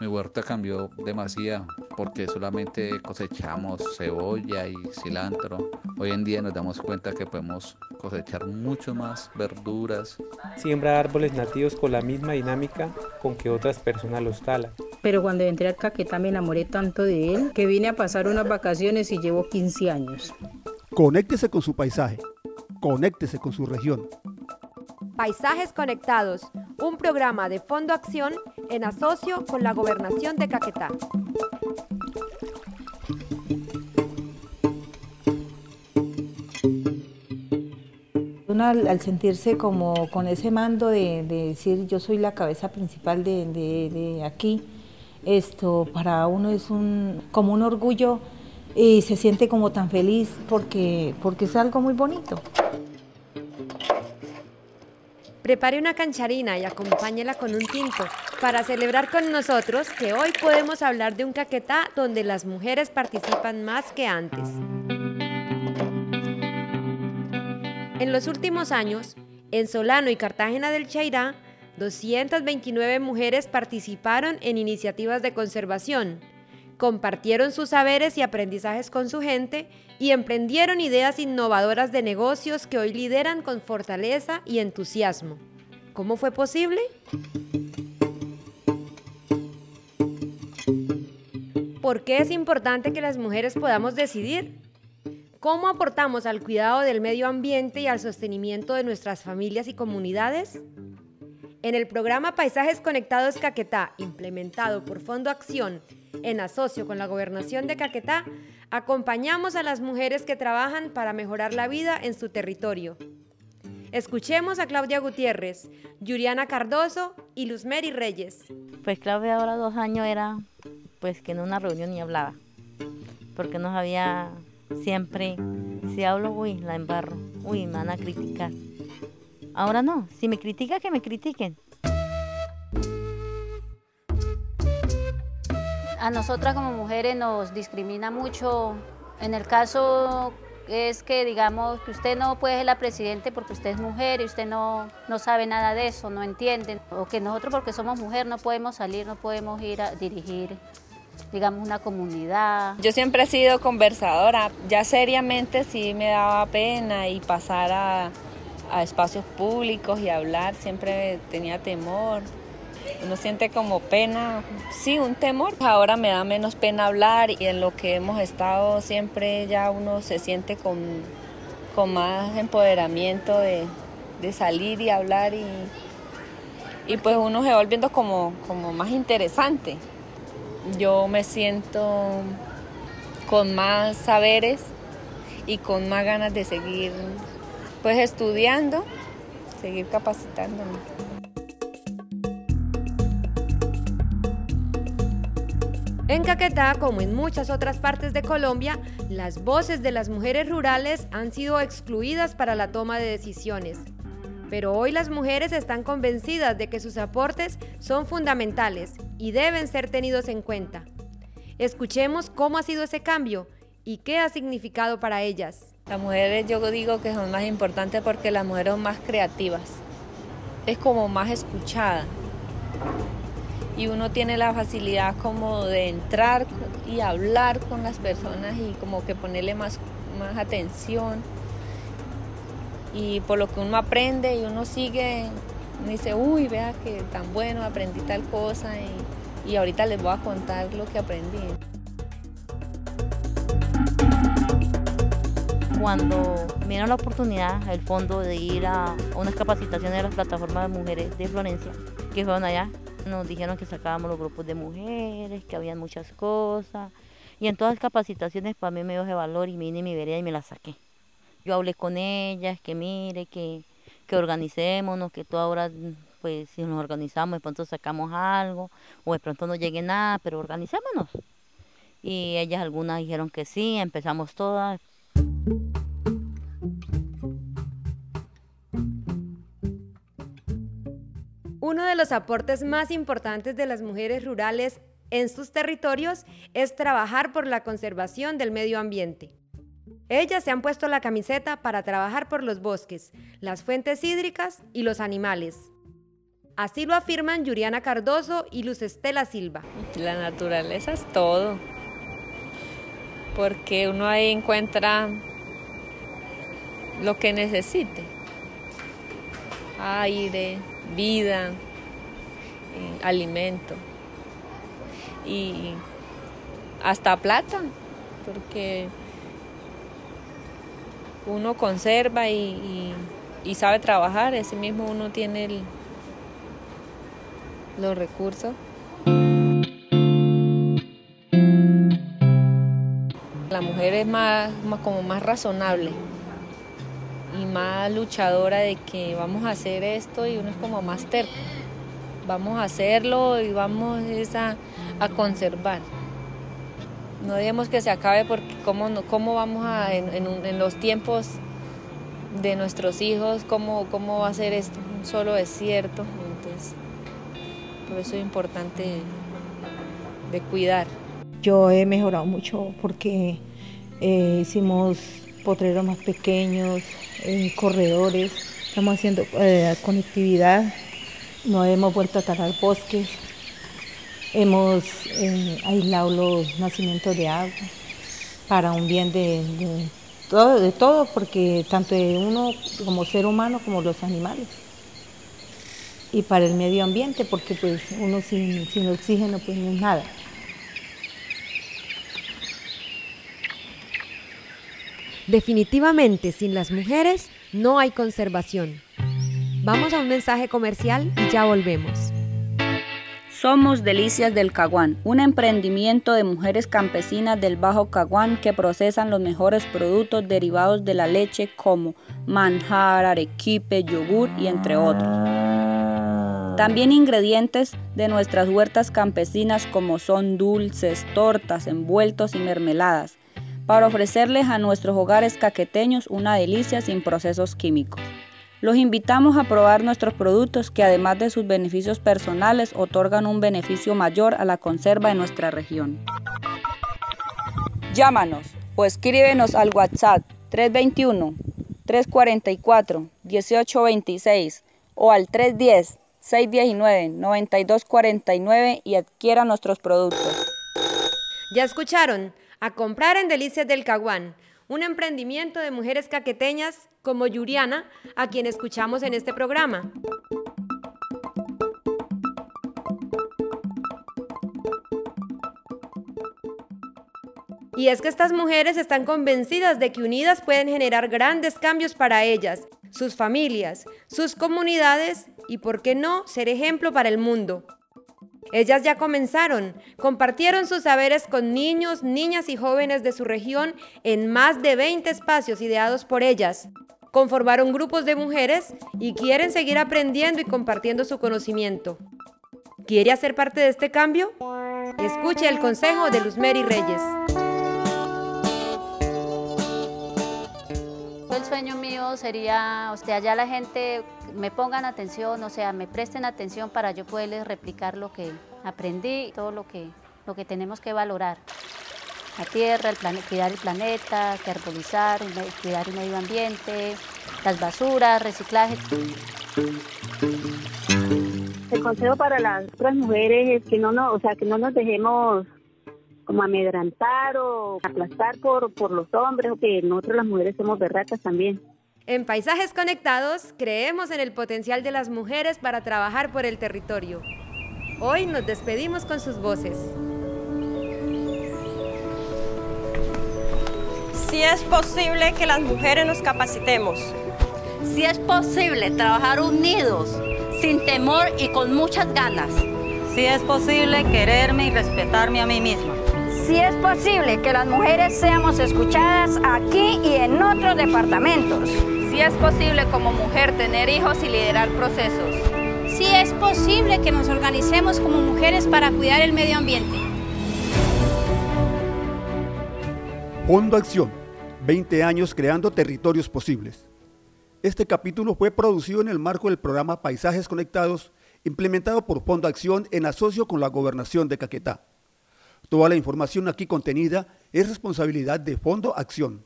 Mi huerta cambió demasiado porque solamente cosechamos cebolla y cilantro. Hoy en día nos damos cuenta que podemos cosechar mucho más verduras. Siembra árboles nativos con la misma dinámica con que otras personas los talan. Pero cuando entré al Caquetá me enamoré tanto de él que vine a pasar unas vacaciones y llevo 15 años. Conéctese con su paisaje, conéctese con su región. Paisajes Conectados, un programa de Fondo Acción en asocio con la Gobernación de Caquetá. Uno al, sentirse como con ese mando de, decir yo soy la cabeza principal de, aquí, esto para uno es un, como un orgullo y se siente como tan feliz porque, porque es algo muy bonito. Prepare una cancharina y acompáñela con un tinto para celebrar con nosotros que hoy podemos hablar de un caquetá donde las mujeres participan más que antes. En los últimos años, en Solano y Cartagena del Chairá, 229 mujeres participaron en iniciativas de conservación, compartieron sus saberes y aprendizajes con su gente y emprendieron ideas innovadoras de negocios que hoy lideran con fortaleza y entusiasmo. ¿Cómo fue posible? ¿Por qué es importante que las mujeres podamos decidir? ¿Cómo aportamos al cuidado del medio ambiente y al sostenimiento de nuestras familias y comunidades? En el programa Paisajes Conectados Caquetá, implementado por Fondo Acción en asocio con la Gobernación de Caquetá, acompañamos a las mujeres que trabajan para mejorar la vida en su territorio. Escuchemos a Claudia Gutiérrez, Yuriana Cardoso y Luzmeri Reyes. Pues Claudia ahora dos años era pues que en una reunión ni hablaba, porque no sabía siempre, si hablo, uy, la embarro, uy, me van a criticar. Ahora no, si me critica, que me critiquen. A nosotras como mujeres nos discrimina mucho. En el caso es que digamos que usted no puede ser la presidente porque usted es mujer y usted no, no sabe nada de eso, no entiende. O que nosotros porque somos mujer no podemos salir, no podemos ir a dirigir digamos, una comunidad. Yo siempre he sido conversadora, ya seriamente sí me daba pena y pasar a, a espacios públicos y hablar, siempre tenía temor. Uno siente como pena, sí, un temor. Ahora me da menos pena hablar y en lo que hemos estado siempre ya uno se siente con, con más empoderamiento de, de, salir y hablar y, y pues uno se va volviendo como, como más interesante. Yo me siento con más saberes y con más ganas de seguir pues estudiando, seguir capacitándome. En Caquetá, como en muchas otras partes de Colombia, las voces de las mujeres rurales han sido excluidas para la toma de decisiones. Pero hoy las mujeres están convencidas de que sus aportes son fundamentales y deben ser tenidos en cuenta. Escuchemos cómo ha sido ese cambio y qué ha significado para ellas. Las mujeres yo digo que son más importantes porque las mujeres son más creativas, es como más escuchada y uno tiene la facilidad como de entrar y hablar con las personas y como que ponerle más, más atención y por lo que uno aprende y uno sigue, uno dice, uy, vea que tan bueno, aprendí tal cosa y, y ahorita les voy a contar lo que aprendí. cuando me dieron la oportunidad, el fondo, de ir a unas capacitaciones de las plataformas de mujeres de Florencia, que fueron allá, nos dijeron que sacábamos los grupos de mujeres, que habían muchas cosas. Y en todas las capacitaciones para mí me dio ese valor y vine mi vereda y me la saqué. Yo hablé con ellas, que mire, que, que organicémonos, que tú ahora, pues si nos organizamos, de pronto sacamos algo, o de pronto no llegue nada, pero organicémonos. Y ellas algunas dijeron que sí, empezamos todas, Uno de los aportes más importantes de las mujeres rurales en sus territorios es trabajar por la conservación del medio ambiente. Ellas se han puesto la camiseta para trabajar por los bosques, las fuentes hídricas y los animales. Así lo afirman Yuriana Cardoso y Luz Estela Silva. La naturaleza es todo, porque uno ahí encuentra lo que necesite. Aire, vida, eh, alimento y hasta plata, porque uno conserva y, sabe trabajar, ese mismo uno tiene los recursos. La mujer es más, como más razonable y más luchadora de que vamos a hacer esto y uno es como más terco. Vamos a hacerlo y vamos a, a conservar. No digamos que se acabe porque cómo, cómo vamos a, en, en, los tiempos de nuestros hijos, cómo, cómo va a ser esto, un solo desierto. Entonces, por eso es importante de cuidar. Yo he mejorado mucho porque eh, hicimos potreros más pequeños, eh, corredores, estamos haciendo eh, conectividad, no hemos vuelto a talar bosques, hemos aislado los nacimientos de agua para un bien de, todo, de todo, porque tanto de uno como ser humano como los animales. Y para el medio ambiente, porque pues uno sin, sin oxígeno pues no es nada. Definitivamente, sin las mujeres no hay conservación. Vamos a un mensaje comercial y ya volvemos. Somos Delicias del Caguán, un emprendimiento de mujeres campesinas del Bajo Caguán que procesan los mejores productos derivados de la leche como manjar, arequipe, yogur y entre otros. También ingredientes de nuestras huertas campesinas como son dulces, tortas, envueltos y mermeladas, para ofrecerles a nuestros hogares caqueteños una delicia sin procesos químicos. Los invitamos a probar nuestros productos que además de sus beneficios personales otorgan un beneficio mayor a la conserva de nuestra región. Llámanos o escríbenos al WhatsApp 321 344 1826 o al 310 619-9249 y adquiera nuestros productos. Ya escucharon, a comprar en Delicias del Caguán, un emprendimiento de mujeres caqueteñas como Yuriana, a quien escuchamos en este programa. Y es que estas mujeres están convencidas de que unidas pueden generar grandes cambios para ellas, sus familias, sus comunidades y, por qué no, ser ejemplo para el mundo. Ellas ya comenzaron, compartieron sus saberes con niños, niñas y jóvenes de su región en más de 20 espacios ideados por ellas. Conformaron grupos de mujeres y quieren seguir aprendiendo y compartiendo su conocimiento. ¿Quiere hacer parte de este cambio? Escuche el consejo de Luz Mary Reyes. Sueño mío sería, o sea, ya la gente me pongan atención, o sea, me presten atención para yo poderles replicar lo que aprendí, todo lo que, lo que tenemos que valorar. La tierra, el cuidar el planeta, que arbolizar, cuidar el medio ambiente, las basuras, reciclaje. El consejo para las otras mujeres es que no, no, o sea, que no nos dejemos como amedrantar o aplastar por, por los hombres, o que nosotros las mujeres somos berracas también. En Paisajes Conectados creemos en el potencial de las mujeres para trabajar por el territorio. Hoy nos despedimos con sus voces. Si es posible que las mujeres nos capacitemos. Si es posible trabajar unidos, sin temor y con muchas ganas. Si es posible quererme y respetarme a mí misma. Si es posible que las mujeres seamos escuchadas aquí y en otros departamentos si es posible como mujer tener hijos y liderar procesos. Si es posible que nos organicemos como mujeres para cuidar el medio ambiente. Fondo Acción, 20 años creando territorios posibles. Este capítulo fue producido en el marco del programa Paisajes Conectados, implementado por Fondo Acción en asocio con la Gobernación de Caquetá. Toda la información aquí contenida es responsabilidad de Fondo Acción.